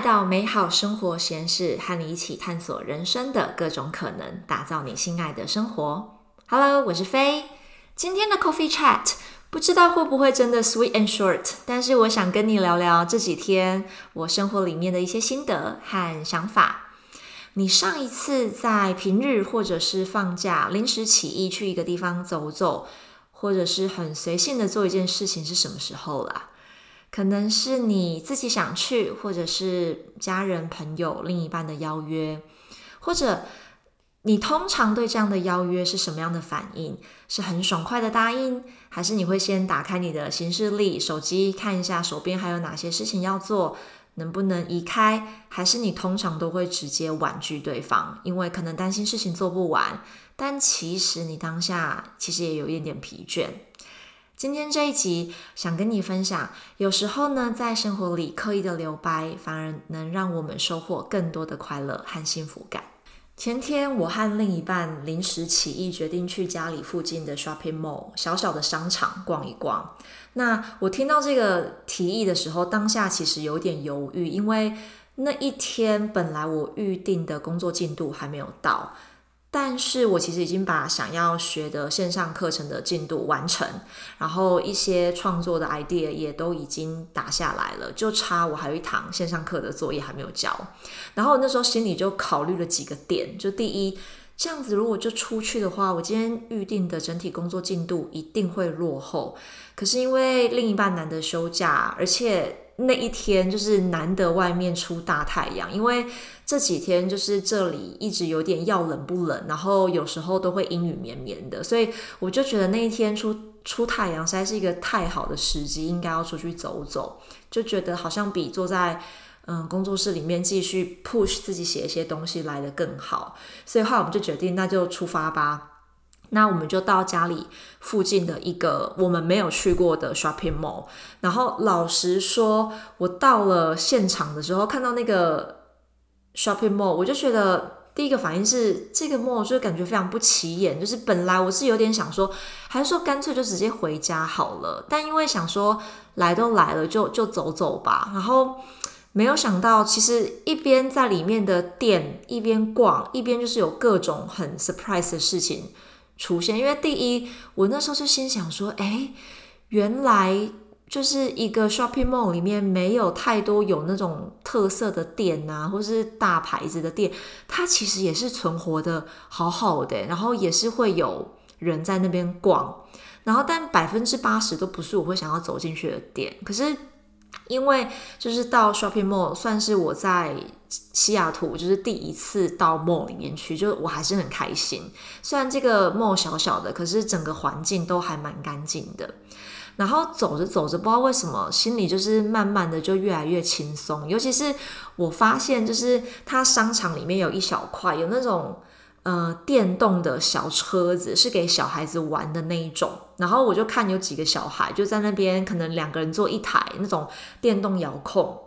到美好生活实验室，和你一起探索人生的各种可能，打造你心爱的生活。Hello，我是飞。今天的 Coffee Chat 不知道会不会真的 sweet and short，但是我想跟你聊聊这几天我生活里面的一些心得和想法。你上一次在平日或者是放假临时起意去一个地方走走，或者是很随性的做一件事情是什么时候啦？可能是你自己想去，或者是家人、朋友、另一半的邀约，或者你通常对这样的邀约是什么样的反应？是很爽快的答应，还是你会先打开你的行事历、手机看一下手边还有哪些事情要做，能不能移开？还是你通常都会直接婉拒对方，因为可能担心事情做不完，但其实你当下其实也有一点点疲倦。今天这一集想跟你分享，有时候呢，在生活里刻意的留白，反而能让我们收获更多的快乐和幸福感。前天我和另一半临时起意，决定去家里附近的 shopping mall 小小的商场逛一逛。那我听到这个提议的时候，当下其实有点犹豫，因为那一天本来我预定的工作进度还没有到。但是我其实已经把想要学的线上课程的进度完成，然后一些创作的 idea 也都已经打下来了，就差我还有一堂线上课的作业还没有交。然后那时候心里就考虑了几个点，就第一，这样子如果就出去的话，我今天预定的整体工作进度一定会落后。可是因为另一半难得休假，而且那一天就是难得外面出大太阳，因为。这几天就是这里一直有点要冷不冷，然后有时候都会阴雨绵绵的，所以我就觉得那一天出出太阳实在是一个太好的时机，应该要出去走走，就觉得好像比坐在嗯工作室里面继续 push 自己写一些东西来的更好，所以后来我们就决定那就出发吧。那我们就到家里附近的一个我们没有去过的 shopping mall，然后老实说，我到了现场的时候看到那个。Shopping mall，我就觉得第一个反应是这个 mall 就感觉非常不起眼。就是本来我是有点想说，还是说干脆就直接回家好了。但因为想说来都来了，就就走走吧。然后没有想到，其实一边在里面的店一边逛，一边就是有各种很 surprise 的事情出现。因为第一，我那时候就心想说，哎，原来。就是一个 shopping mall 里面没有太多有那种特色的店啊，或是大牌子的店，它其实也是存活的好好的，然后也是会有人在那边逛，然后但百分之八十都不是我会想要走进去的店。可是因为就是到 shopping mall 算是我在西雅图就是第一次到 mall 里面去，就我还是很开心。虽然这个 mall 小小的，可是整个环境都还蛮干净的。然后走着走着，不知道为什么，心里就是慢慢的就越来越轻松。尤其是我发现，就是它商场里面有一小块，有那种呃电动的小车子，是给小孩子玩的那一种。然后我就看有几个小孩就在那边，可能两个人坐一台那种电动遥控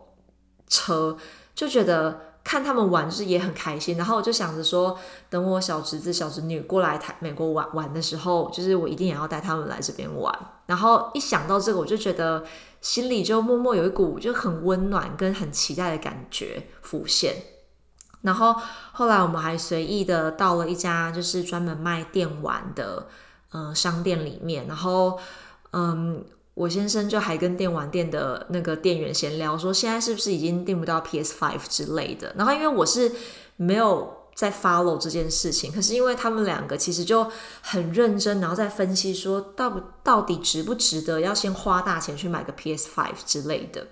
车，就觉得。看他们玩就是也很开心，然后我就想着说，等我小侄子、小侄女过来台美国玩玩的时候，就是我一定也要带他们来这边玩。然后一想到这个，我就觉得心里就默默有一股就很温暖跟很期待的感觉浮现。然后后来我们还随意的到了一家就是专门卖电玩的嗯商店里面，然后嗯。我先生就还跟电玩店的那个店员闲聊，说现在是不是已经订不到 PS Five 之类的。然后因为我是没有在 follow 这件事情，可是因为他们两个其实就很认真，然后在分析说到到底值不值得要先花大钱去买个 PS Five 之类的。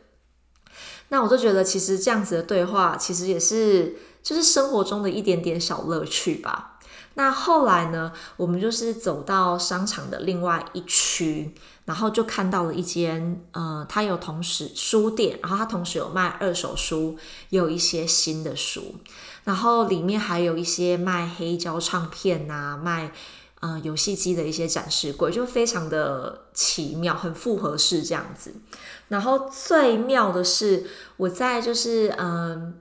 那我就觉得其实这样子的对话，其实也是就是生活中的一点点小乐趣吧。那后来呢，我们就是走到商场的另外一区。然后就看到了一间，呃，它有同时书店，然后它同时有卖二手书，也有一些新的书，然后里面还有一些卖黑胶唱片呐，卖嗯游戏机的一些展示柜，就非常的奇妙，很复合式这样子。然后最妙的是，我在就是嗯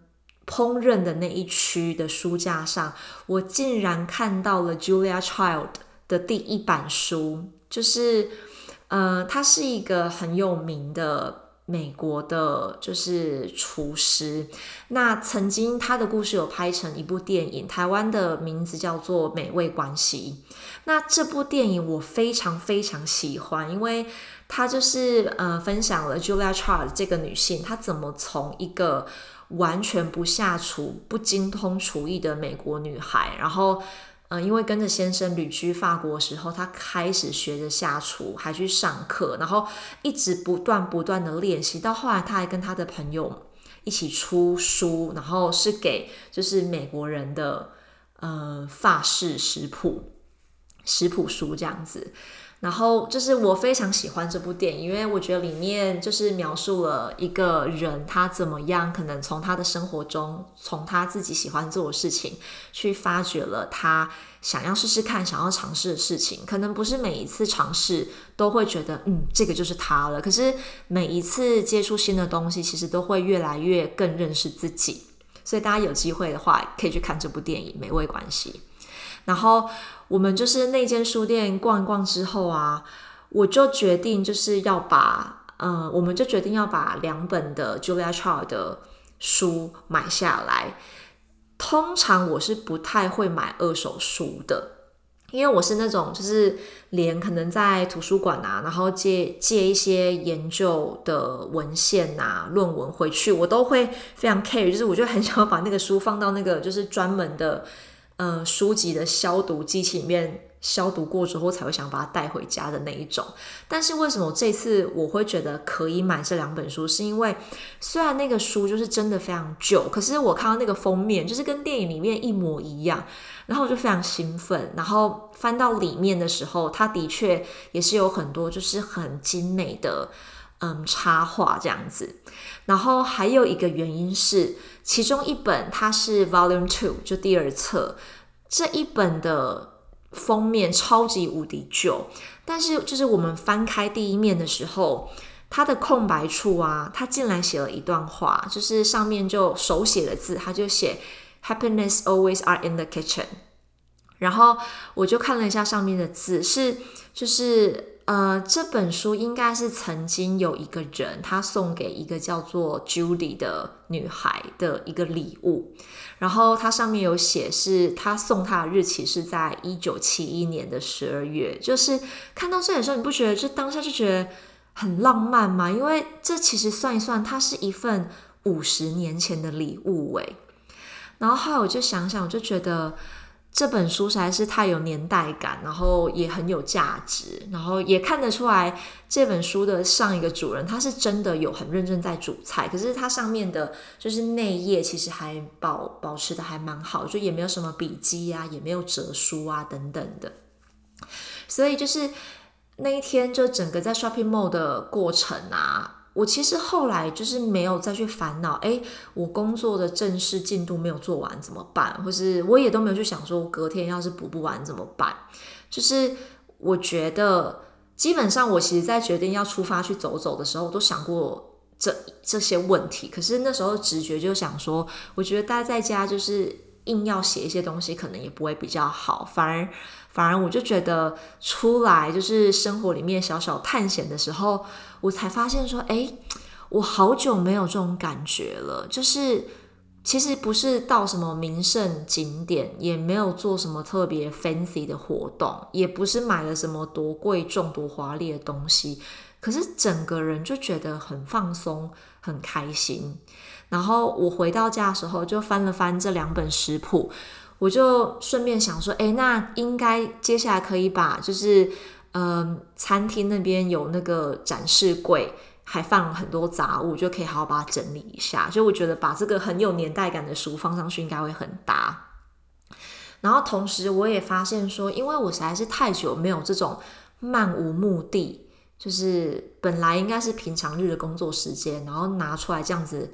烹饪的那一区的书架上，我竟然看到了 Julia Child 的第一版书，就是。呃，他是一个很有名的美国的，就是厨师。那曾经他的故事有拍成一部电影，台湾的名字叫做《美味关系》。那这部电影我非常非常喜欢，因为他就是呃分享了 Julia Child 这个女性，她怎么从一个完全不下厨、不精通厨艺的美国女孩，然后。嗯，因为跟着先生旅居法国的时候，她开始学着下厨，还去上课，然后一直不断不断的练习，到后来她还跟她的朋友一起出书，然后是给就是美国人的呃法式食谱食谱书这样子。然后就是我非常喜欢这部电影，因为我觉得里面就是描述了一个人他怎么样，可能从他的生活中，从他自己喜欢做的事情，去发掘了他想要试试看、想要尝试的事情。可能不是每一次尝试都会觉得，嗯，这个就是他了。可是每一次接触新的东西，其实都会越来越更认识自己。所以大家有机会的话，可以去看这部电影《美味关系》。然后我们就是那间书店逛一逛之后啊，我就决定就是要把，呃，我们就决定要把两本的 Julia Child 的书买下来。通常我是不太会买二手书的，因为我是那种就是连可能在图书馆啊，然后借借一些研究的文献啊、论文回去，我都会非常 care，就是我就很想要把那个书放到那个就是专门的。呃，书籍的消毒机器里面消毒过之后，才会想把它带回家的那一种。但是为什么这次我会觉得可以买这两本书？是因为虽然那个书就是真的非常旧，可是我看到那个封面就是跟电影里面一模一样，然后我就非常兴奋。然后翻到里面的时候，它的确也是有很多就是很精美的嗯插画这样子。然后还有一个原因是。其中一本它是 Volume Two，就第二册，这一本的封面超级无敌旧，但是就是我们翻开第一面的时候，它的空白处啊，它竟然写了一段话，就是上面就手写的字，它就写 Happiness always are in the kitchen。然后我就看了一下上面的字，是就是。呃，这本书应该是曾经有一个人，他送给一个叫做 Judy 的女孩的一个礼物，然后它上面有写是他送她的日期是在一九七一年的十二月。就是看到这里的时候，你不觉得这当下就觉得很浪漫吗？因为这其实算一算，它是一份五十年前的礼物诶。然后后来我就想想，我就觉得。这本书实在是太有年代感，然后也很有价值，然后也看得出来这本书的上一个主人他是真的有很认真在煮菜，可是它上面的就是内页其实还保保持的还蛮好，就也没有什么笔记啊，也没有折书啊等等的，所以就是那一天就整个在 shopping mall 的过程啊。我其实后来就是没有再去烦恼，哎，我工作的正式进度没有做完怎么办？或是我也都没有去想说，隔天要是补不完怎么办？就是我觉得基本上，我其实在决定要出发去走走的时候，我都想过这这些问题。可是那时候直觉就想说，我觉得待在家就是硬要写一些东西，可能也不会比较好，反而。反而我就觉得出来就是生活里面小小探险的时候，我才发现说，哎，我好久没有这种感觉了。就是其实不是到什么名胜景点，也没有做什么特别 fancy 的活动，也不是买了什么多贵重多华丽的东西，可是整个人就觉得很放松，很开心。然后我回到家的时候，就翻了翻这两本食谱。我就顺便想说，哎，那应该接下来可以把，就是，嗯，餐厅那边有那个展示柜，还放很多杂物，就可以好好把它整理一下。就我觉得把这个很有年代感的书放上去，应该会很搭。然后同时我也发现说，因为我实在是太久没有这种漫无目的，就是本来应该是平常日的工作时间，然后拿出来这样子，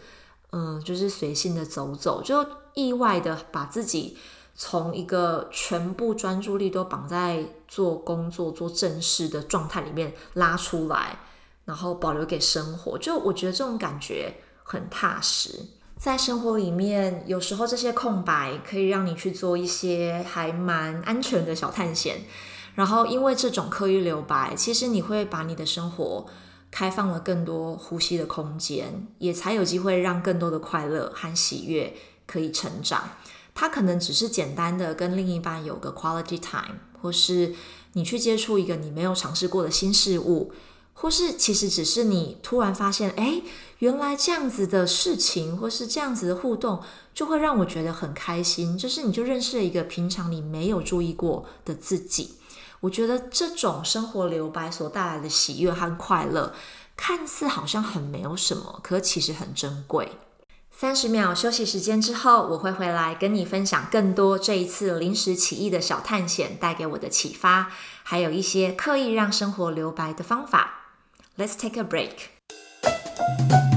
嗯，就是随性的走走，就意外的把自己。从一个全部专注力都绑在做工作、做正事的状态里面拉出来，然后保留给生活，就我觉得这种感觉很踏实。在生活里面，有时候这些空白可以让你去做一些还蛮安全的小探险。然后，因为这种刻意留白，其实你会把你的生活。开放了更多呼吸的空间，也才有机会让更多的快乐和喜悦可以成长。它可能只是简单的跟另一半有个 quality time，或是你去接触一个你没有尝试过的新事物。或是其实只是你突然发现，哎，原来这样子的事情，或是这样子的互动，就会让我觉得很开心。就是你就认识了一个平常你没有注意过的自己。我觉得这种生活留白所带来的喜悦和快乐，看似好像很没有什么，可其实很珍贵。三十秒休息时间之后，我会回来跟你分享更多这一次临时起意的小探险带给我的启发，还有一些刻意让生活留白的方法。Let's take a break。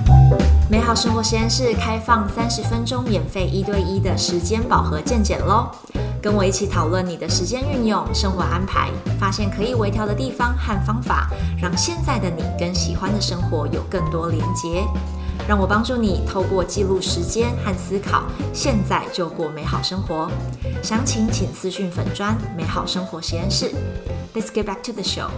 美好生活实验室开放三十分钟免费一对一的时间饱和见解喽！跟我一起讨论你的时间运用、生活安排，发现可以微调的地方和方法，让现在的你跟喜欢的生活有更多连结。让我帮助你透过记录时间和思考，现在就过美好生活。详情请私讯粉砖美好生活实验室。Let's get back to the show。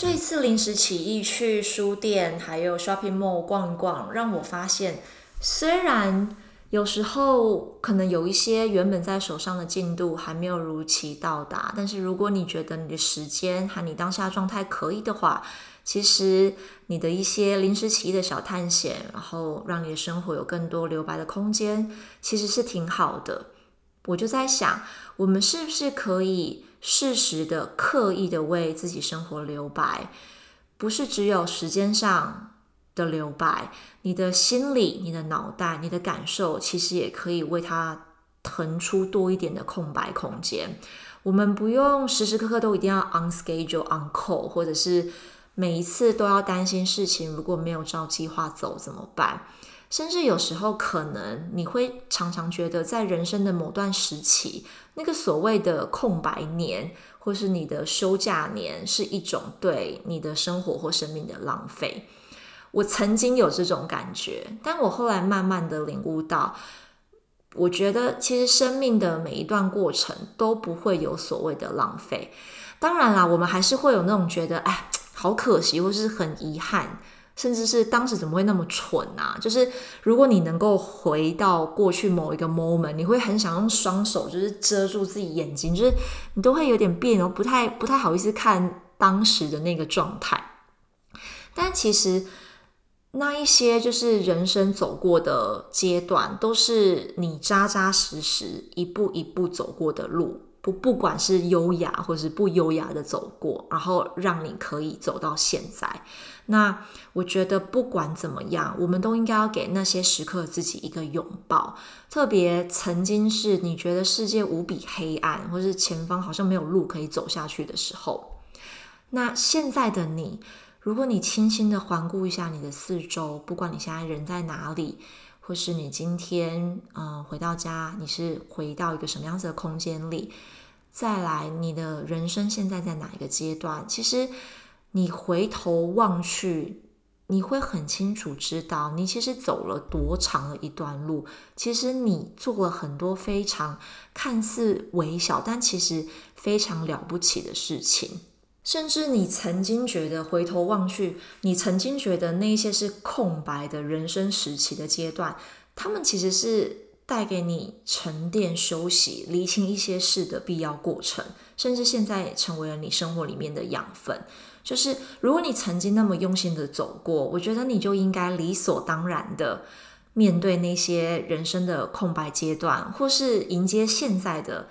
这一次临时起意去书店还有 shopping mall 逛一逛，让我发现，虽然有时候可能有一些原本在手上的进度还没有如期到达，但是如果你觉得你的时间和你当下状态可以的话，其实你的一些临时起意的小探险，然后让你的生活有更多留白的空间，其实是挺好的。我就在想，我们是不是可以？适时的、刻意的为自己生活留白，不是只有时间上的留白，你的心理、你的脑袋、你的感受，其实也可以为它腾出多一点的空白空间。我们不用时时刻刻都一定要 on schedule、on call，或者是每一次都要担心事情如果没有照计划走怎么办？甚至有时候，可能你会常常觉得，在人生的某段时期，那个所谓的空白年，或是你的休假年，是一种对你的生活或生命的浪费。我曾经有这种感觉，但我后来慢慢的领悟到，我觉得其实生命的每一段过程都不会有所谓的浪费。当然啦，我们还是会有那种觉得，哎，好可惜，或是很遗憾。甚至是当时怎么会那么蠢啊？就是如果你能够回到过去某一个 moment，你会很想用双手就是遮住自己眼睛，就是你都会有点别扭，不太不太好意思看当时的那个状态。但其实那一些就是人生走过的阶段，都是你扎扎实实一步一步走过的路。不，不管是优雅或是不优雅的走过，然后让你可以走到现在。那我觉得不管怎么样，我们都应该要给那些时刻自己一个拥抱。特别曾经是你觉得世界无比黑暗，或是前方好像没有路可以走下去的时候，那现在的你，如果你轻轻的环顾一下你的四周，不管你现在人在哪里。或是你今天嗯回到家，你是回到一个什么样子的空间里？再来，你的人生现在在哪一个阶段？其实你回头望去，你会很清楚知道，你其实走了多长的一段路。其实你做了很多非常看似微小，但其实非常了不起的事情。甚至你曾经觉得回头望去，你曾经觉得那些是空白的人生时期的阶段，他们其实是带给你沉淀、休息、理清一些事的必要过程，甚至现在成为了你生活里面的养分。就是如果你曾经那么用心的走过，我觉得你就应该理所当然的面对那些人生的空白阶段，或是迎接现在的。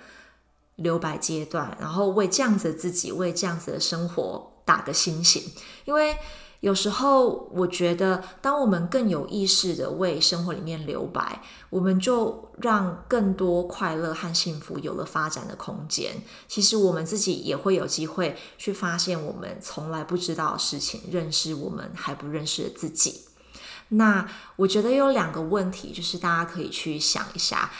留白阶段，然后为这样子的自己，为这样子的生活打个星星。因为有时候我觉得，当我们更有意识的为生活里面留白，我们就让更多快乐和幸福有了发展的空间。其实我们自己也会有机会去发现我们从来不知道的事情，认识我们还不认识的自己。那我觉得有两个问题，就是大家可以去想一下。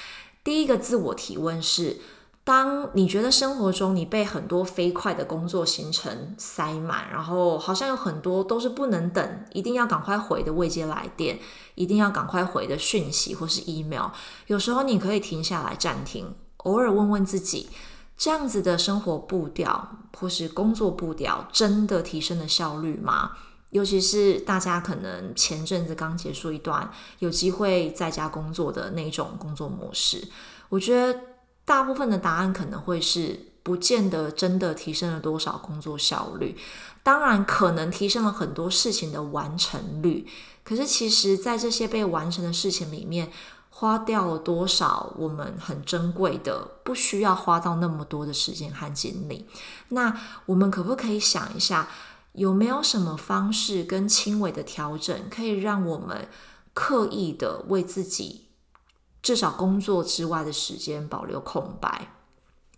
第一个自我提问是。当你觉得生活中你被很多飞快的工作行程塞满，然后好像有很多都是不能等，一定要赶快回的未接来电，一定要赶快回的讯息或是 email，有时候你可以停下来暂停，偶尔问问自己，这样子的生活步调或是工作步调真的提升了效率吗？尤其是大家可能前阵子刚结束一段有机会在家工作的那种工作模式，我觉得大部分的答案可能会是不见得真的提升了多少工作效率，当然可能提升了很多事情的完成率。可是其实，在这些被完成的事情里面，花掉了多少我们很珍贵的，不需要花到那么多的时间和精力。那我们可不可以想一下？有没有什么方式跟轻微的调整，可以让我们刻意的为自己至少工作之外的时间保留空白？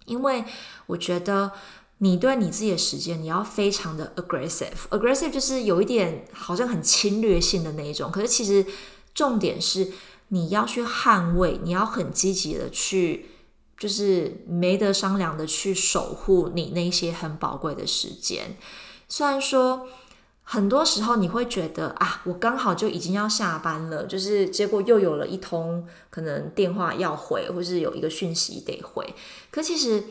因为我觉得你对你自己的时间，你要非常的 aggressive，aggressive 就是有一点好像很侵略性的那一种。可是其实重点是你要去捍卫，你要很积极的去，就是没得商量的去守护你那些很宝贵的时间。虽然说很多时候你会觉得啊，我刚好就已经要下班了，就是结果又有了一通可能电话要回，或是有一个讯息得回。可其实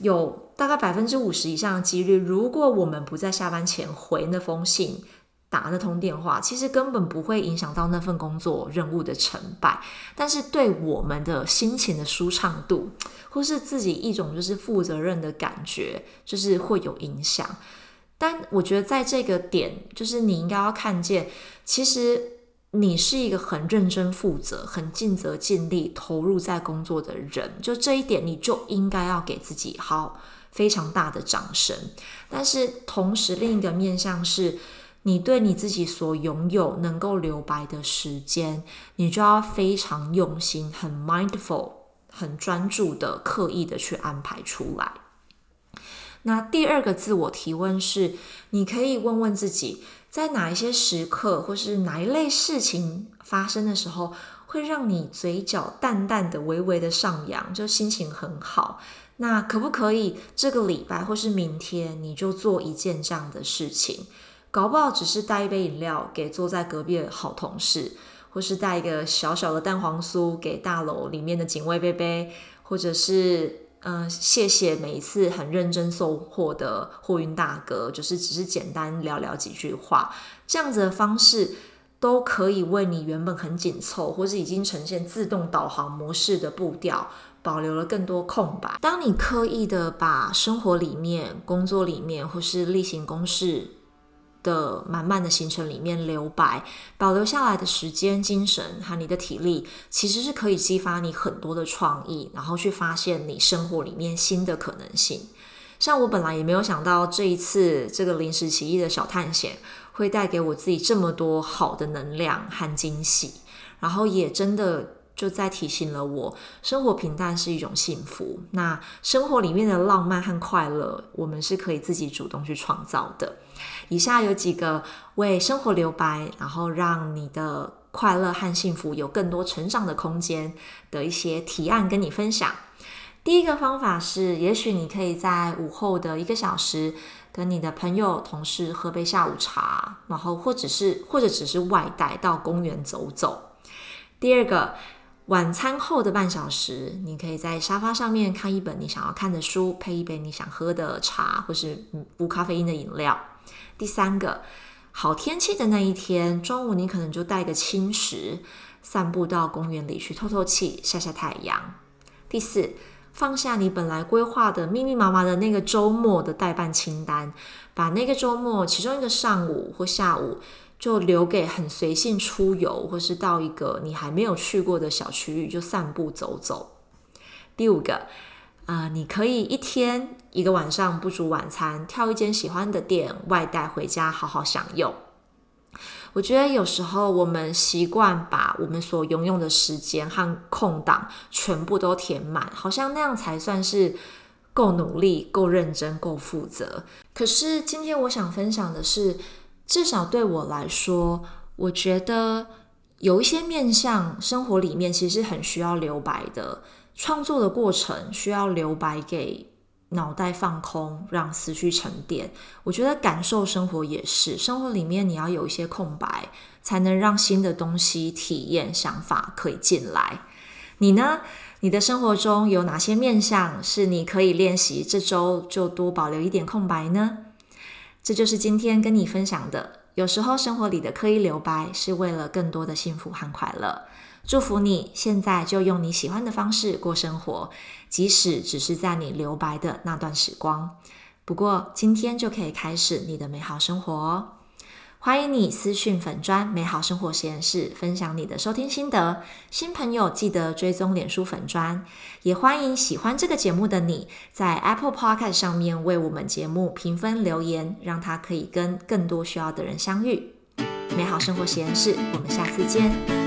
有大概百分之五十以上的几率，如果我们不在下班前回那封信、打那通电话，其实根本不会影响到那份工作任务的成败。但是对我们的心情的舒畅度，或是自己一种就是负责任的感觉，就是会有影响。但我觉得在这个点，就是你应该要看见，其实你是一个很认真负责、很尽责尽力投入在工作的人。就这一点，你就应该要给自己好非常大的掌声。但是同时，另一个面向是，你对你自己所拥有能够留白的时间，你就要非常用心、很 mindful、很专注的、刻意的去安排出来。那第二个自我提问是，你可以问问自己，在哪一些时刻，或是哪一类事情发生的时候，会让你嘴角淡淡的、微微的上扬，就心情很好。那可不可以这个礼拜或是明天，你就做一件这样的事情？搞不好只是带一杯饮料给坐在隔壁的好同事，或是带一个小小的蛋黄酥给大楼里面的警卫贝贝，或者是。嗯，谢谢每一次很认真送货的货运大哥，就是只是简单聊聊几句话，这样子的方式都可以为你原本很紧凑或是已经呈现自动导航模式的步调保留了更多空白。当你刻意的把生活里面、工作里面或是例行公事。的满满的行程里面留白，保留下来的时间、精神和你的体力，其实是可以激发你很多的创意，然后去发现你生活里面新的可能性。像我本来也没有想到这一次这个临时起意的小探险会带给我自己这么多好的能量和惊喜，然后也真的。就在提醒了我，生活平淡是一种幸福。那生活里面的浪漫和快乐，我们是可以自己主动去创造的。以下有几个为生活留白，然后让你的快乐和幸福有更多成长的空间的一些提案跟你分享。第一个方法是，也许你可以在午后的一个小时，跟你的朋友、同事喝杯下午茶，然后或者是或者只是外带到公园走走。第二个。晚餐后的半小时，你可以在沙发上面看一本你想要看的书，配一杯你想喝的茶，或是无咖啡因的饮料。第三个，好天气的那一天，中午你可能就带个轻食，散步到公园里去透透气，晒晒太阳。第四，放下你本来规划的密密麻麻的那个周末的代办清单，把那个周末其中一个上午或下午。就留给很随性出游，或是到一个你还没有去过的小区域就散步走走。第五个，啊，你可以一天一个晚上不煮晚餐，挑一间喜欢的店外带回家好好享用。我觉得有时候我们习惯把我们所拥有的时间和空档全部都填满，好像那样才算是够努力、够认真、够负责。可是今天我想分享的是。至少对我来说，我觉得有一些面向生活里面，其实很需要留白的。创作的过程需要留白，给脑袋放空，让思绪沉淀。我觉得感受生活也是，生活里面你要有一些空白，才能让新的东西、体验、想法可以进来。你呢？你的生活中有哪些面向是你可以练习？这周就多保留一点空白呢？这就是今天跟你分享的，有时候生活里的刻意留白是为了更多的幸福和快乐。祝福你现在就用你喜欢的方式过生活，即使只是在你留白的那段时光。不过今天就可以开始你的美好生活哦。欢迎你私讯粉砖美好生活实验室分享你的收听心得。新朋友记得追踪脸书粉砖，也欢迎喜欢这个节目的你在 Apple Podcast 上面为我们节目评分留言，让它可以跟更多需要的人相遇。美好生活实验室，我们下次见。